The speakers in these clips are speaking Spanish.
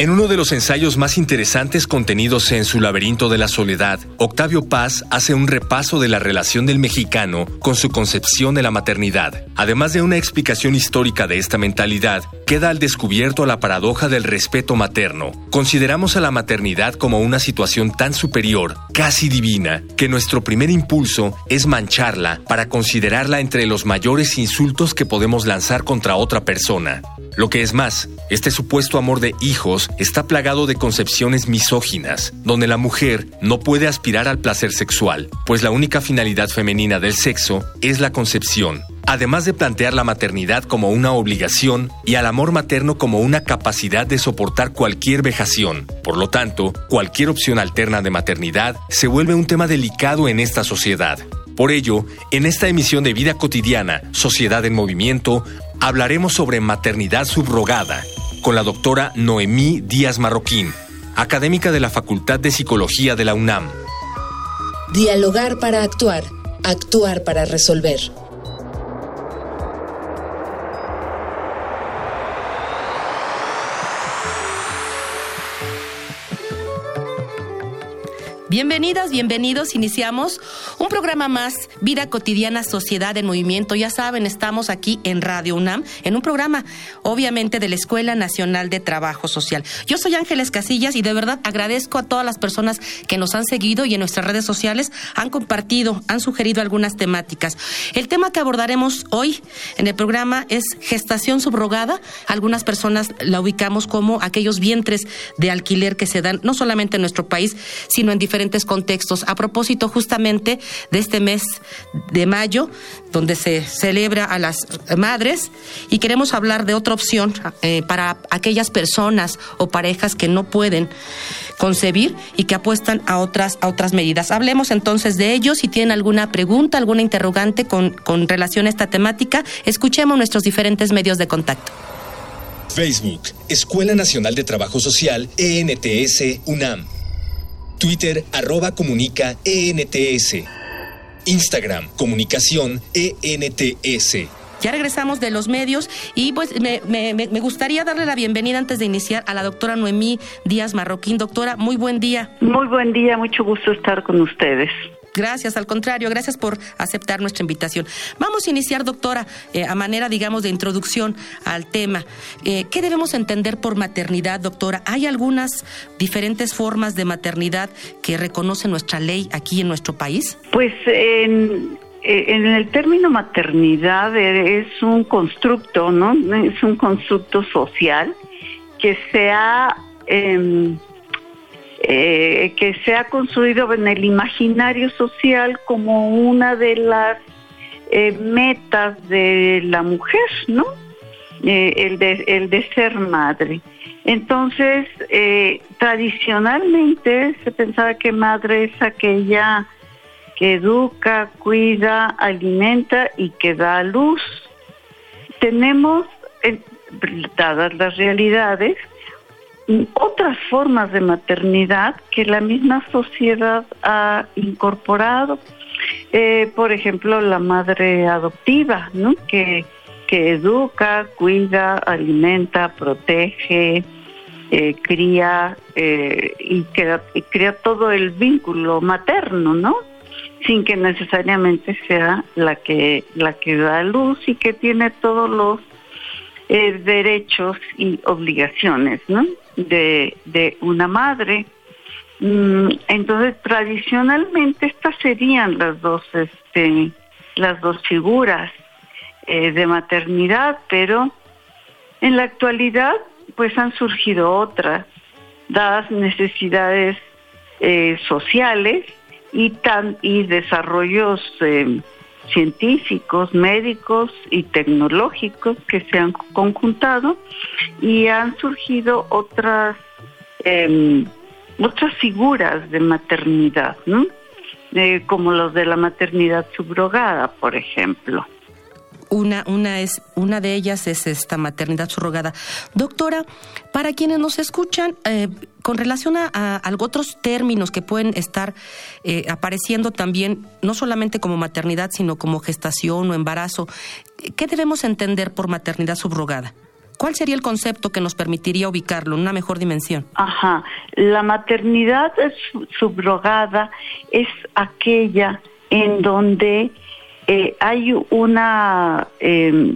En uno de los ensayos más interesantes contenidos en Su laberinto de la soledad, Octavio Paz hace un repaso de la relación del mexicano con su concepción de la maternidad. Además de una explicación histórica de esta mentalidad, queda al descubierto la paradoja del respeto materno. Consideramos a la maternidad como una situación tan superior, casi divina, que nuestro primer impulso es mancharla para considerarla entre los mayores insultos que podemos lanzar contra otra persona. Lo que es más, este supuesto amor de hijos está plagado de concepciones misóginas, donde la mujer no puede aspirar al placer sexual, pues la única finalidad femenina del sexo es la concepción, además de plantear la maternidad como una obligación y al amor materno como una capacidad de soportar cualquier vejación. Por lo tanto, cualquier opción alterna de maternidad se vuelve un tema delicado en esta sociedad. Por ello, en esta emisión de Vida Cotidiana, Sociedad en Movimiento, hablaremos sobre maternidad subrogada con la doctora Noemí Díaz Marroquín, académica de la Facultad de Psicología de la UNAM. Dialogar para actuar, actuar para resolver. Bienvenidas, bienvenidos. Iniciamos un programa más, Vida Cotidiana, Sociedad en Movimiento. Ya saben, estamos aquí en Radio UNAM, en un programa, obviamente, de la Escuela Nacional de Trabajo Social. Yo soy Ángeles Casillas y de verdad agradezco a todas las personas que nos han seguido y en nuestras redes sociales han compartido, han sugerido algunas temáticas. El tema que abordaremos hoy en el programa es gestación subrogada. Algunas personas la ubicamos como aquellos vientres de alquiler que se dan no solamente en nuestro país, sino en diferentes contextos. A propósito justamente de este mes de mayo, donde se celebra a las madres, y queremos hablar de otra opción eh, para aquellas personas o parejas que no pueden concebir y que apuestan a otras, a otras medidas. Hablemos entonces de ellos. Si tienen alguna pregunta, alguna interrogante con, con relación a esta temática, escuchemos nuestros diferentes medios de contacto. Facebook, Escuela Nacional de Trabajo Social, ENTS, UNAM. Twitter arroba comunica ENTS. Instagram comunicación ENTS. Ya regresamos de los medios y pues me, me, me, gustaría darle la bienvenida antes de iniciar a la doctora Noemí Díaz Marroquín. Doctora, muy buen día. Muy buen día, mucho gusto estar con ustedes. Gracias, al contrario, gracias por aceptar nuestra invitación. Vamos a iniciar, doctora, eh, a manera, digamos, de introducción al tema. Eh, ¿Qué debemos entender por maternidad, doctora? ¿Hay algunas diferentes formas de maternidad que reconoce nuestra ley aquí en nuestro país? Pues en, en el término maternidad es un constructo, ¿no? Es un constructo social que se ha... Em, eh, que se ha construido en el imaginario social como una de las eh, metas de la mujer, ¿no? Eh, el, de, el de ser madre. Entonces, tradicionalmente se pensaba que madre es aquella que educa, cuida, alimenta y que da luz. Tenemos, dadas las realidades, otras formas de maternidad que la misma sociedad ha incorporado. Eh, por ejemplo, la madre adoptiva, ¿no? que, que educa, cuida, alimenta, protege, eh, cría eh, y, crea, y crea todo el vínculo materno, ¿no? Sin que necesariamente sea la que la que da luz y que tiene todos los derechos y obligaciones, de, de una madre. Mm, entonces, tradicionalmente estas serían las dos, este, las dos figuras eh, de maternidad, pero en la actualidad, pues han surgido otras, dadas necesidades eh, sociales y tan y desarrollos eh, científicos, médicos y tecnológicos que se han conjuntado y han surgido otras em, otras figuras de maternidad, ¿no? Eh, como los de la maternidad subrogada, por ejemplo. Una, una, es, una de ellas es esta maternidad subrogada. Doctora, para quienes nos escuchan, eh, con relación a, a, otros términos que pueden estar eh, apareciendo también, no solamente como maternidad, sino como gestación o embarazo, ¿qué debemos entender por maternidad subrogada? ¿Cuál sería el concepto que nos permitiría ubicarlo en una mejor dimensión? Ajá, la maternidad subrogada es aquella en donde eh, hay una, eh,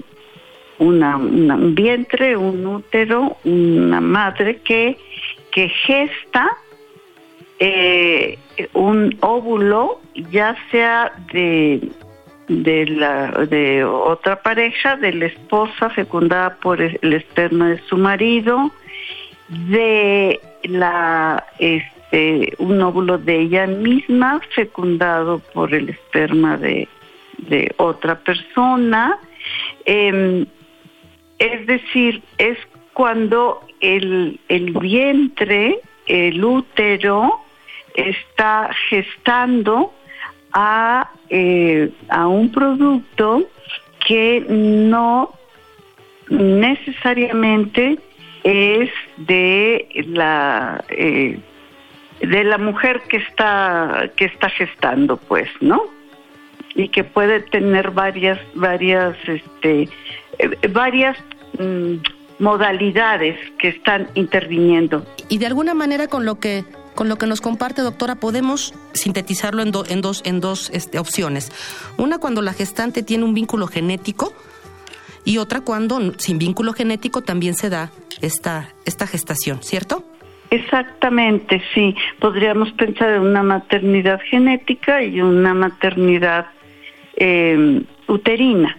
una, un vientre, un útero, una madre que, que gesta eh, un óvulo, ya sea de de la de otra pareja, de la esposa fecundada por el esperma de su marido, de la este un óvulo de ella misma fecundado por el esperma de, de otra persona. Em, es decir, es cuando el, el vientre, el útero, está gestando a, eh, a un producto que no necesariamente es de la eh, de la mujer que está que está gestando pues no y que puede tener varias varias este eh, varias mm, modalidades que están interviniendo y de alguna manera con lo que con lo que nos comparte, doctora, podemos sintetizarlo en, en dos, en dos este, opciones. Una cuando la gestante tiene un vínculo genético y otra cuando sin vínculo genético también se da esta, esta gestación, ¿cierto? Exactamente, sí. Podríamos pensar en una maternidad genética y una maternidad eh, uterina.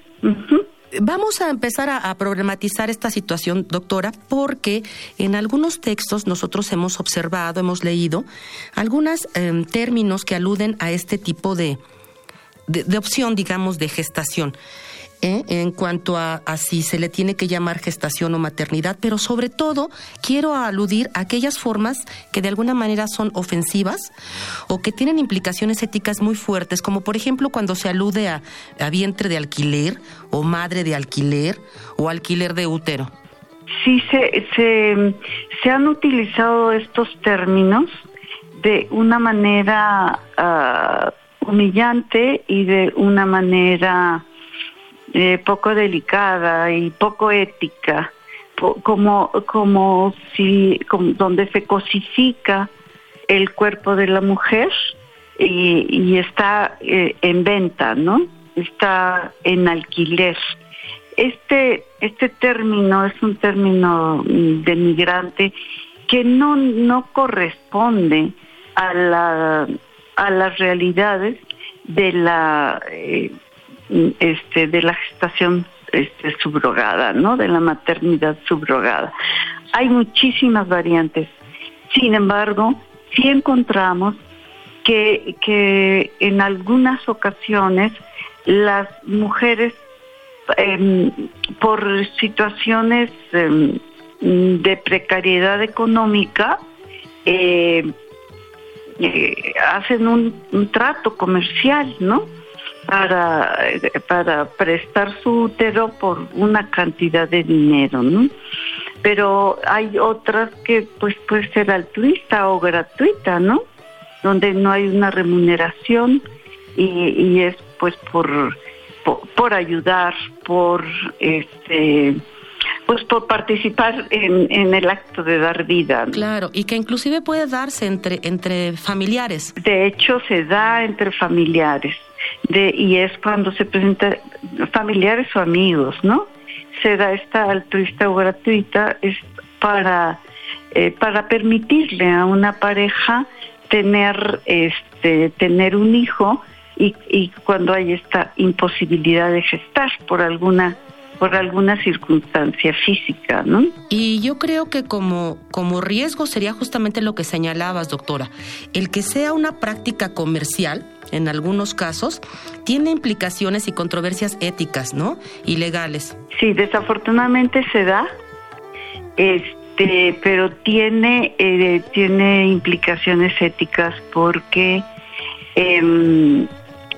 Vamos a empezar a, problematizar esta situación, doctora, porque en algunos textos nosotros hemos observado, hemos leído algunos em, términos que aluden a este tipo de, de opción, digamos, de gestación. ¿Eh? en cuanto a, si se le tiene que llamar gestación o maternidad, pero sobre todo quiero aludir a aquellas formas que de alguna manera son ofensivas o que tienen implicaciones éticas muy fuertes, como por ejemplo cuando se alude a, vientre de alquiler o madre de alquiler o alquiler de útero. Sí, se, se, se han utilizado estos términos de una manera ah, humillante y de una manera eh, poco delicada y poco ética, como, como si, donde se cosifica el cuerpo de la mujer y, está eh, en venta, ¿no? Está en alquiler. Este, este término es un término de migrante que no, no corresponde a, la, a las realidades de la eh, este, de la gestación este, subrogada, ¿no? De la maternidad subrogada. Hay muchísimas variantes. Sin embargo, sí encontramos que, que en algunas ocasiones las mujeres em, por situaciones em, de precariedad económica eh, eh, hacen un, trato comercial, ¿no? Para, para prestar su útero por una cantidad de dinero, ¿no? Pero hay otras que pues puede ser altruista o gratuita, ¿no? Donde no hay una remuneración y, y es pues por, por, ayudar, por este pues por participar en, en, el acto de dar vida. Claro, y que inclusive puede darse entre, entre familiares. De hecho, se da entre familiares de, y es cuando se presenta familiares o amigos, ¿no? Se da esta altruista o gratuita es para, eh, para permitirle a una pareja tener, este, tener un hijo y, y cuando hay esta imposibilidad de gestar por alguna por alguna circunstancia física, ¿no? Y yo creo que como, como riesgo sería justamente lo que señalabas, doctora, el que sea una práctica comercial, en algunos casos, tiene implicaciones y controversias éticas, ¿no? Y legales. Sí, desafortunadamente se da. este, pero tiene, eh, tiene implicaciones éticas porque em,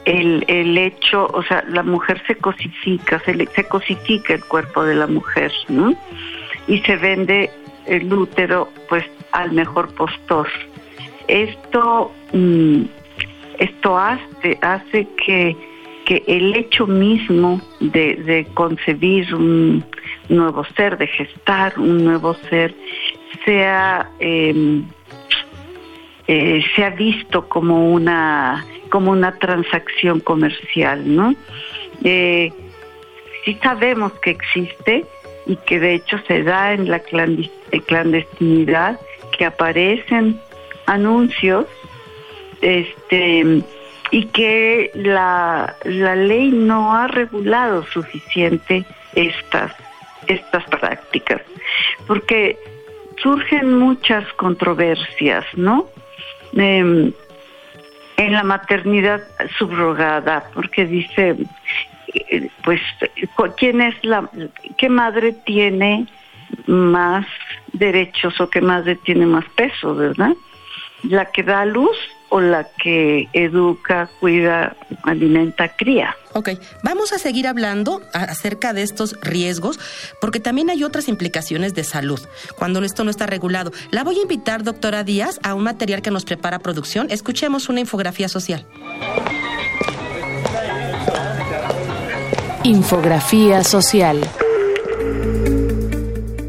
el, el hecho, o sea, la mujer se cosifica, se, se cosifica el cuerpo de la mujer, ¿no? Y se vende el útero, pues, al mejor postor. Esto, mm, esto hace, hace que, que el hecho mismo de, concebir un nuevo ser, de gestar un nuevo ser, sea eh, eh, se ha visto como una como una transacción comercial, ¿no? Eh, sí sabemos que existe y que de hecho se da en la clandestinidad, que aparecen anuncios, este y que la, la ley no ha regulado suficiente estas estas prácticas, porque surgen muchas controversias, ¿no? Em, en la maternidad subrogada, porque dice, eh, pues, ¿quién es la, qué madre tiene más derechos o qué madre tiene más peso, verdad? La que da luz o la que educa, cuida, alimenta, cría. Ok, vamos a seguir hablando acerca de estos riesgos porque también hay otras implicaciones de salud cuando esto no está regulado. La voy a invitar, doctora Díaz, a un material que nos prepara producción. Escuchemos una infografía social. Infografía social.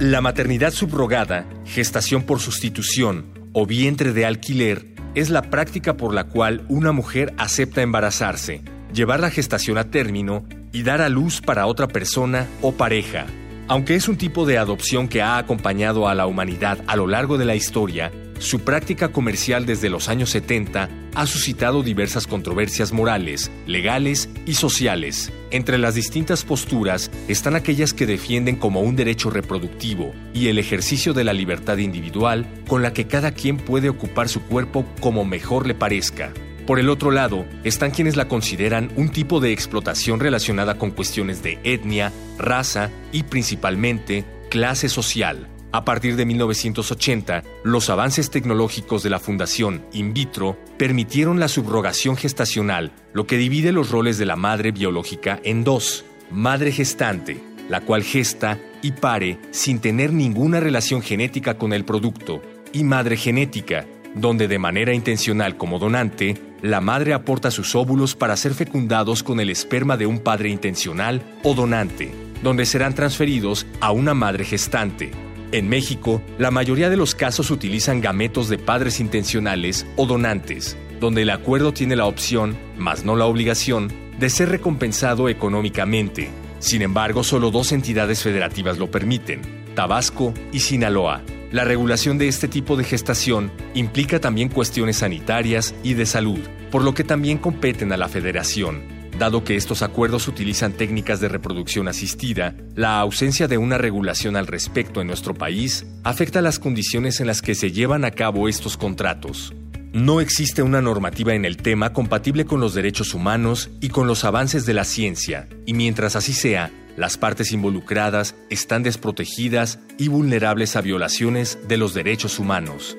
La maternidad subrogada, gestación por sustitución o vientre de alquiler es la práctica por la cual una mujer acepta embarazarse, llevar la gestación a término y dar a luz para otra persona o pareja. Aunque es un tipo de adopción que ha acompañado a la humanidad a lo largo de la historia, su práctica comercial desde los años 70 ha suscitado diversas controversias morales, legales y sociales. Entre las distintas posturas están aquellas que defienden como un derecho reproductivo y el ejercicio de la libertad individual con la que cada quien puede ocupar su cuerpo como mejor le parezca. Por el otro lado, están quienes la consideran un tipo de explotación relacionada con cuestiones de etnia, raza y principalmente clase social. A partir de 1980, los avances tecnológicos de la Fundación In Vitro permitieron la subrogación gestacional, lo que divide los roles de la madre biológica en dos. Madre gestante, la cual gesta y pare sin tener ninguna relación genética con el producto, y madre genética, donde de manera intencional como donante, la madre aporta sus óvulos para ser fecundados con el esperma de un padre intencional o donante, donde serán transferidos a una madre gestante, en México, la mayoría de los casos utilizan gametos de padres intencionales o donantes, donde el acuerdo tiene la opción, más no la obligación, de ser recompensado económicamente. Sin embargo, solo dos entidades federativas lo permiten, Tabasco y Sinaloa. La regulación de este tipo de gestación implica también cuestiones sanitarias y de salud, por lo que también competen a la federación. Dado que estos acuerdos utilizan técnicas de reproducción asistida, la ausencia de una regulación al respecto en nuestro país afecta las condiciones en las que se llevan a cabo estos contratos. No existe una normativa en el tema compatible con los derechos humanos y con los avances de la ciencia, y mientras así sea, las partes involucradas están desprotegidas y vulnerables a violaciones de los derechos humanos.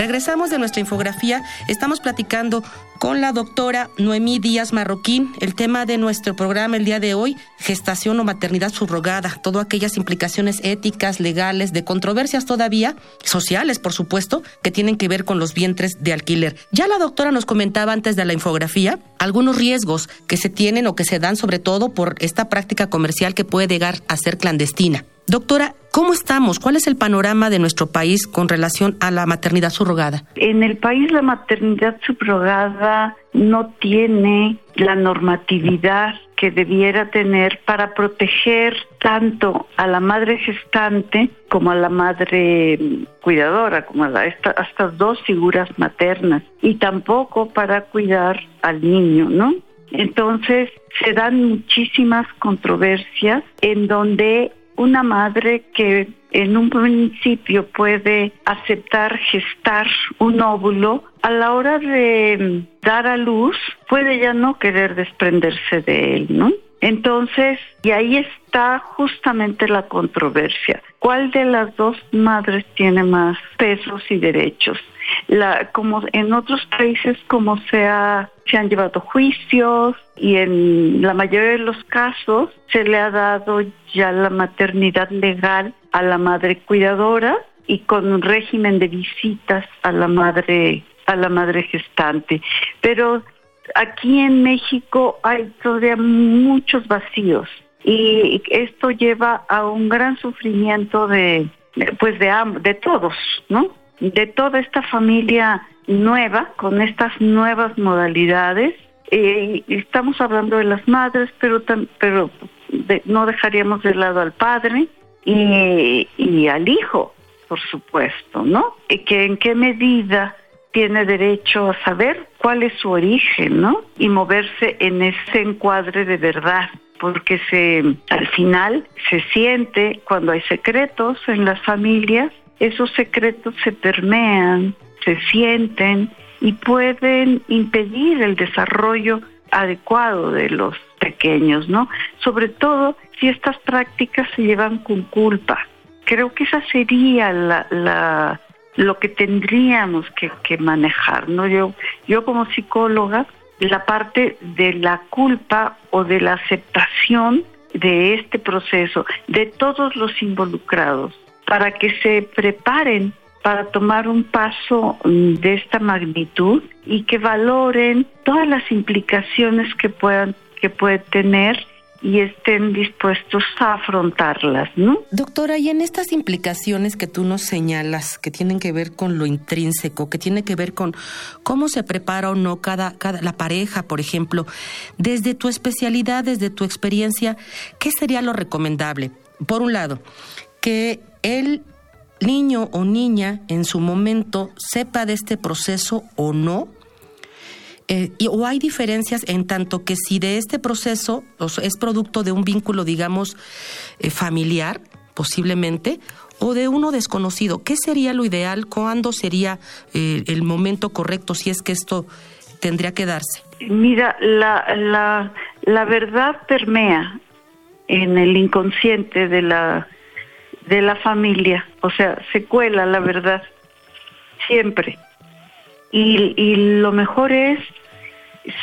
Regresamos de nuestra infografía. Estamos platicando con la doctora Noemí Díaz Marroquín. El tema de nuestro programa el día de hoy, gestación o maternidad subrogada. Todas aquellas implicaciones éticas, legales, de controversias todavía, sociales, por supuesto, que tienen que ver con los vientres de alquiler. Ya la doctora nos comentaba antes de la infografía algunos riesgos que se tienen o que se dan sobre todo por esta práctica comercial que puede llegar a ser clandestina. Doctora, ¿cómo estamos? ¿Cuál es el panorama de nuestro país con relación a la maternidad subrogada? En el país la maternidad subrogada no tiene la normatividad que debiera tener para proteger tanto a la madre gestante como a la madre cuidadora, como a, estas dos figuras maternas, y tampoco para cuidar al niño, ¿no? Entonces se dan muchísimas controversias en donde una madre que en un principio puede aceptar gestar un óvulo, a la hora de dar a luz puede ya no querer desprenderse de él, ¿no? Entonces, y ahí está justamente la controversia. ¿Cuál de las dos madres tiene más pesos y derechos? La, como en otros países, como se, se han llevado juicios y en la mayoría de los casos se le ha dado ya la maternidad legal a la madre cuidadora y con un régimen de visitas a la madre a la madre gestante. Pero aquí en México hay todavía muchos vacíos y esto lleva a un gran sufrimiento de pues de de todos, ¿no? De toda esta familia nueva con estas nuevas modalidades. Eh, estamos hablando de las madres, pero pero no dejaríamos de lado al padre y, y al hijo, por supuesto, ¿no? Y que en qué medida tiene derecho a saber cuál es su origen, ¿no? Y moverse en ese encuadre de verdad, porque se al final se siente cuando hay secretos en las familias, esos secretos se permean, se sienten y pueden impedir el desarrollo adecuado de los pequeños, ¿no? Sobre todo si estas prácticas se llevan con culpa. Creo que esa sería la, la lo que tendríamos que, que manejar, ¿no? Yo, yo como psicóloga, la parte de la culpa o de la aceptación de este proceso, de todos los involucrados, para que se preparen para tomar un paso de esta magnitud y que valoren todas las implicaciones que puedan que puede tener y estén dispuestos a afrontarlas, ¿no? Doctora, y en estas implicaciones que tú nos señalas, que tienen que ver con lo intrínseco, que tiene que ver con cómo se prepara o no cada, cada la pareja, por ejemplo, desde tu especialidad, desde tu experiencia, ¿qué sería lo recomendable? Por un lado, que el niño o niña en su momento sepa de este proceso o no, eh, ¿O hay diferencias en tanto que si de este proceso es producto de un vínculo, digamos, eh, familiar, posiblemente, o de uno desconocido? ¿Qué sería lo ideal? ¿Cuándo sería eh, el momento correcto si es que esto tendría que darse? Mira, la, la verdad permea en el inconsciente de la, de la familia, o sea, se cuela la verdad, siempre. Y, y lo mejor es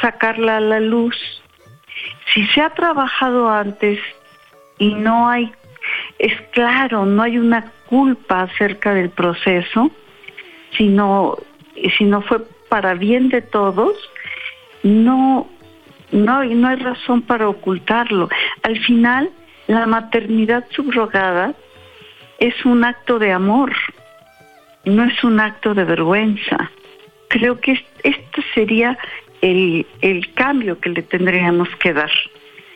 sacarla a la luz. Si se ha trabajado antes y no hay, es claro, no hay una culpa acerca del proceso, sino si no fue para bien de todos, no, no, no hay razón para ocultarlo. Al final, la maternidad subrogada es un acto de amor, no es un acto de vergüenza. Creo que esto sería el, el cambio que le tendríamos que dar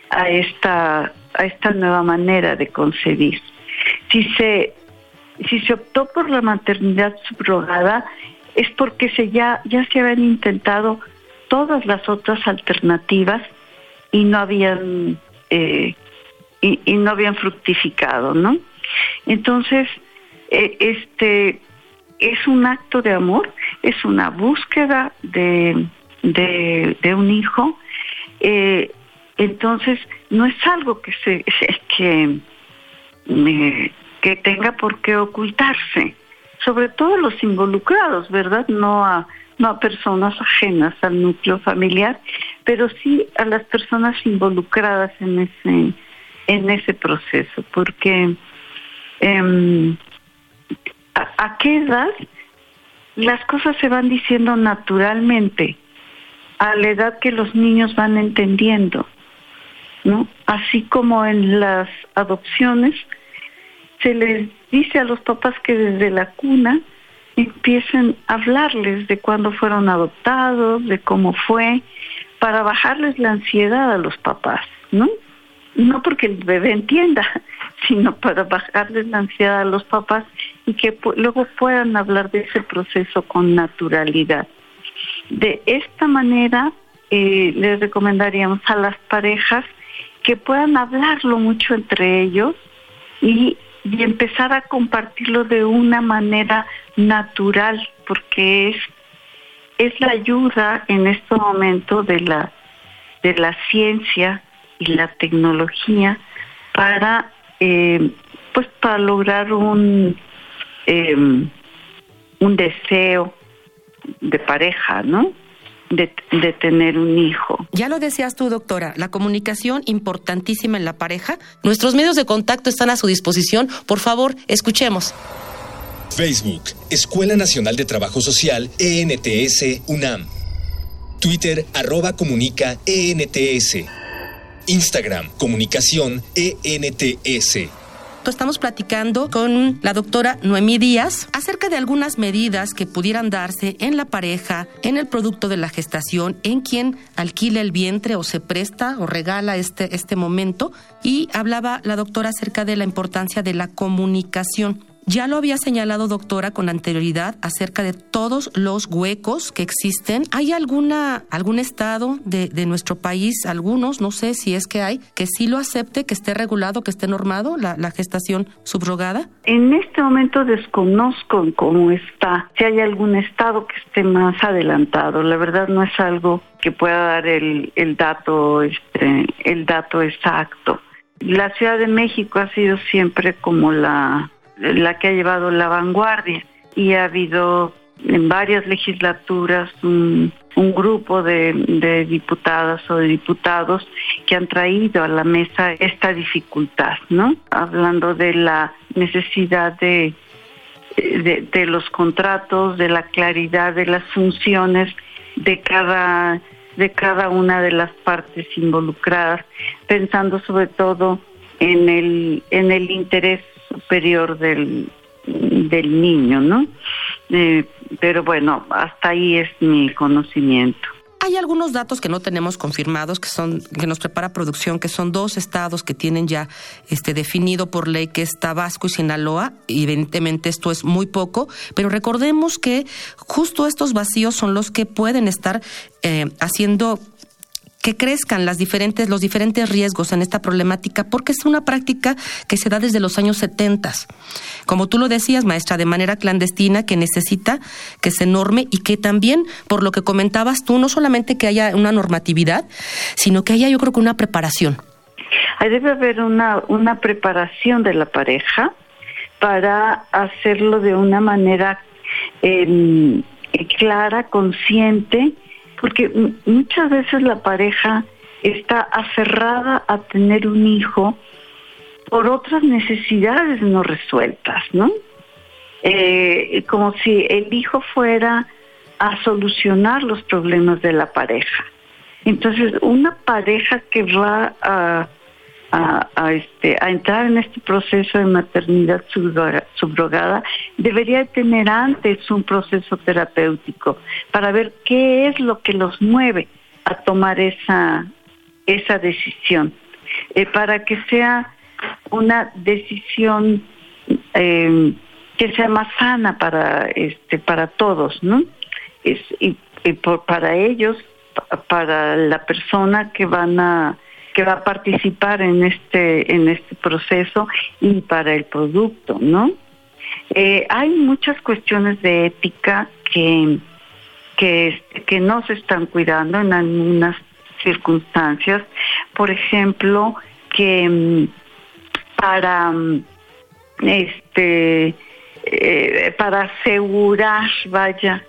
a esta, a esta nueva manera de concebir. Si se, si se optó por la maternidad subrogada, es porque se ya, ya se habían intentado todas las otras alternativas y no habían eh, y, no habían fructificado, ¿no? Entonces, eh, este es un acto de amor, es una búsqueda de, de, un hijo, eh, entonces no es algo que se que que tenga por qué ocultarse, sobre todo los involucrados, ¿verdad? No a no a personas ajenas al núcleo familiar, pero sí a las personas involucradas en ese en ese proceso, porque eh, a, a qué edad las cosas se van diciendo naturalmente a la edad que los niños van entendiendo, ¿no? Así como en las adopciones se les dice a los papás que desde la cuna empiecen a hablarles de cuándo fueron adoptados, de cómo fue, para bajarles la ansiedad a los papás, ¿no? No porque el bebé entienda, sino para bajarles la ansiedad a los papás y que luego puedan hablar de ese proceso con naturalidad. De esta manera, eh, les recomendaríamos a las parejas que puedan hablarlo mucho entre ellos y, y empezar a compartirlo de una manera natural, porque es, es la ayuda en este momento de la, de la ciencia y la tecnología para eh, pues para lograr un em, un deseo de pareja, ¿no? De, de, tener un hijo. Ya lo decías tú, doctora, la comunicación importantísima en la pareja. Nuestros medios de contacto están a su disposición. Por favor, escuchemos. Facebook, Escuela Nacional de Trabajo Social, ENTS, UNAM. Twitter, arroba comunica, ENTS. Instagram, comunicación, ENTS. Estamos platicando con la doctora Noemí Díaz acerca de algunas medidas que pudieran darse en la pareja, en el producto de la gestación, en quien alquila el vientre o se presta o regala este, este momento. Y hablaba la doctora acerca de la importancia de la comunicación. Ya lo había señalado, doctora, con anterioridad acerca de todos los huecos que existen. ¿Hay alguna, algún estado de, de, nuestro país, algunos, no sé si es que hay, que sí lo acepte, que esté regulado, que esté normado la, gestación subrogada? En este momento desconozco cómo está, si hay algún estado que esté más adelantado. La verdad no es algo que pueda dar el, el dato, este, el dato exacto. La Ciudad de México ha sido siempre como la la que ha llevado la vanguardia y ha habido en varias legislaturas un, un grupo de, de, diputadas o de diputados que han traído a la mesa esta dificultad, ¿no? Hablando de la necesidad de, de, de los contratos, de la claridad de las funciones de cada de cada una de las partes involucradas, pensando sobre todo en el en el interés superior del, del niño, ¿no? Eh, pero bueno, hasta ahí es mi conocimiento. Hay algunos datos que no tenemos confirmados, que son que nos prepara producción, que son dos estados que tienen ya este definido por ley que es Tabasco y Sinaloa. Evidentemente esto es muy poco, pero recordemos que justo estos vacíos son los que pueden estar eh, haciendo que crezcan las diferentes, los diferentes riesgos en esta problemática, porque es una práctica que se da desde los años 70. Como tú lo decías, maestra, de manera clandestina, que necesita que se norme y que también, por lo que comentabas tú, no solamente que haya una normatividad, sino que haya, yo creo que una preparación. Debe haber una, una preparación de la pareja para hacerlo de una manera eh, clara, consciente, porque muchas veces la pareja está aferrada a tener un hijo por otras necesidades no resueltas, ¿no? Eh, como si el hijo fuera a solucionar los problemas de la pareja. Entonces, una pareja que va a a, a, este, a entrar en este proceso de maternidad subrogada, debería tener antes un proceso terapéutico para ver qué es lo que los mueve a tomar esa, esa decisión, eh, para que sea una decisión eh, que sea más sana para, este, para todos, ¿no? Es, y, y por, para ellos, para la persona que van a que va a participar en este en este proceso y para el producto, ¿no? Eh, hay muchas cuestiones de ética que que que no se están cuidando en algunas circunstancias, por ejemplo, que mm, para mm, este eh, para asegurar, vaya,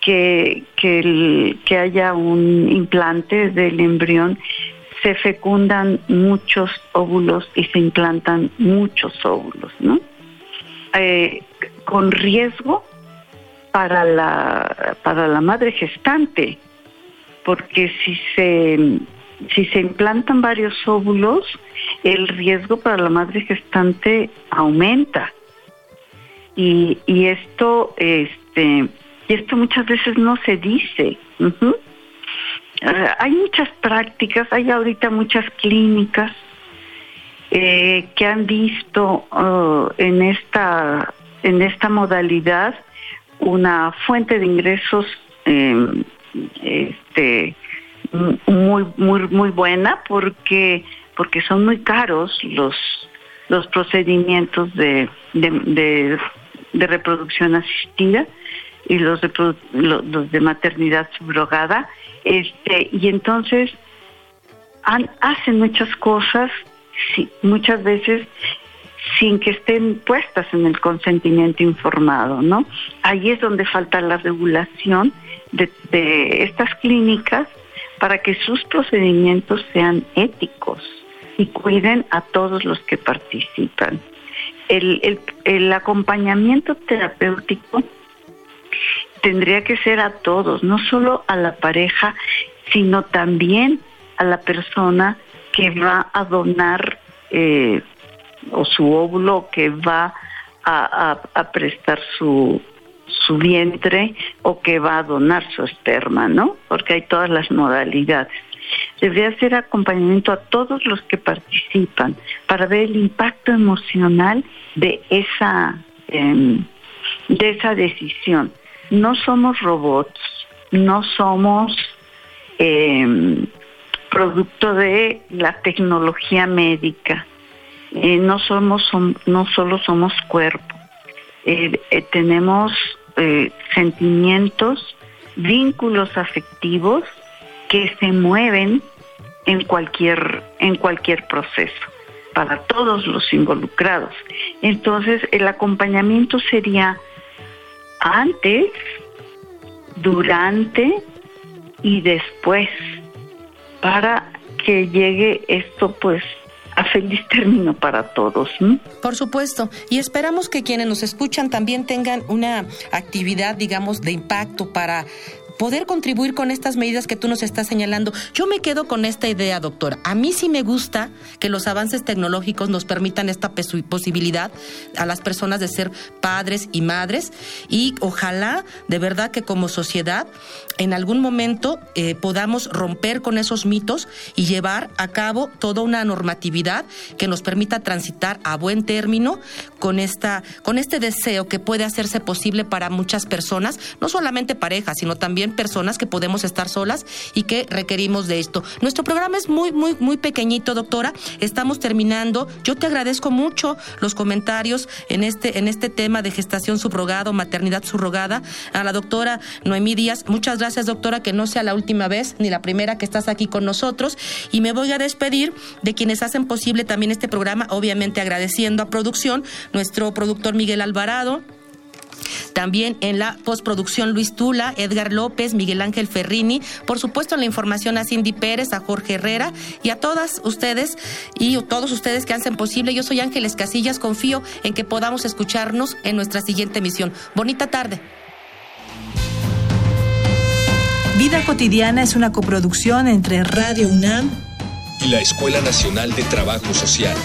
que, que haya un implante del embrión, se fecundan muchos óvulos y se implantan muchos óvulos, ¿no? Eh, con riesgo para la para la madre gestante, porque si se si se implantan varios óvulos, el riesgo para la madre gestante aumenta. Y, y esto este y esto muchas veces no se dice. Hay muchas prácticas, hay ahorita muchas clínicas eh, que han visto uh, en esta en esta modalidad una fuente de ingresos eh, este muy muy muy buena porque porque son muy caros los los procedimientos de reproducción asistida y los de, los de maternidad subrogada este y entonces hacen muchas cosas, muchas veces sin que estén puestas en el consentimiento informado, ¿no? Ahí es donde falta la regulación de, de estas clínicas para que sus procedimientos sean éticos y cuiden a todos los que participan. El, el, acompañamiento terapéutico tendría que ser a todos, no solo a la pareja, sino también a la persona que va a donar eh, o su óvulo, que va a, prestar su, su vientre o que va a donar su esperma, ¿no? Porque hay todas las modalidades. Debería ser acompañamiento a todos los que participan para ver el impacto emocional de esa, em, de esa decisión. No somos robots, no somos em, producto de la tecnología médica, eh, no somos no solo somos cuerpo, eh, eh, tenemos sentimientos, vínculos afectivos que se mueven en cualquier en cualquier proceso para todos los involucrados. Entonces, el acompañamiento sería antes, durante y después para que llegue esto pues a feliz término para todos. Por supuesto, y esperamos que quienes nos escuchan también tengan una actividad, digamos, de impacto para poder contribuir con estas medidas que tú nos estás señalando. Yo me quedo con esta idea, doctora. A mí sí me gusta que los avances tecnológicos nos permitan esta posibilidad a las personas de ser padres y madres y ojalá de verdad que como sociedad en algún momento eh, podamos romper con esos mitos y llevar a cabo toda una normatividad que nos permita transitar a buen término con esta con este deseo que puede hacerse posible para muchas personas, no solamente parejas, sino también personas que podemos estar solas y que requerimos de esto. Nuestro programa es muy, muy, muy pequeñito, doctora. Estamos terminando. Yo te agradezco mucho los comentarios en este, en este tema de gestación subrogada maternidad subrogada. A la doctora Noemí Díaz, muchas gracias, doctora, que no sea la última vez ni la primera que estás aquí con nosotros. Y me voy a despedir de quienes hacen posible también este programa, obviamente agradeciendo a producción, nuestro productor Miguel Alvarado también en la postproducción Luis Tula, Edgar López, Miguel Ángel Ferrini, por supuesto en la información a Cindy Pérez, a Jorge Herrera y a todas ustedes y todos ustedes que hacen posible. Yo soy Ángeles Casillas, confío en que podamos escucharnos en nuestra siguiente emisión. Bonita tarde. Vida cotidiana es una coproducción entre Radio UNAM y la Escuela Nacional de Trabajo Social.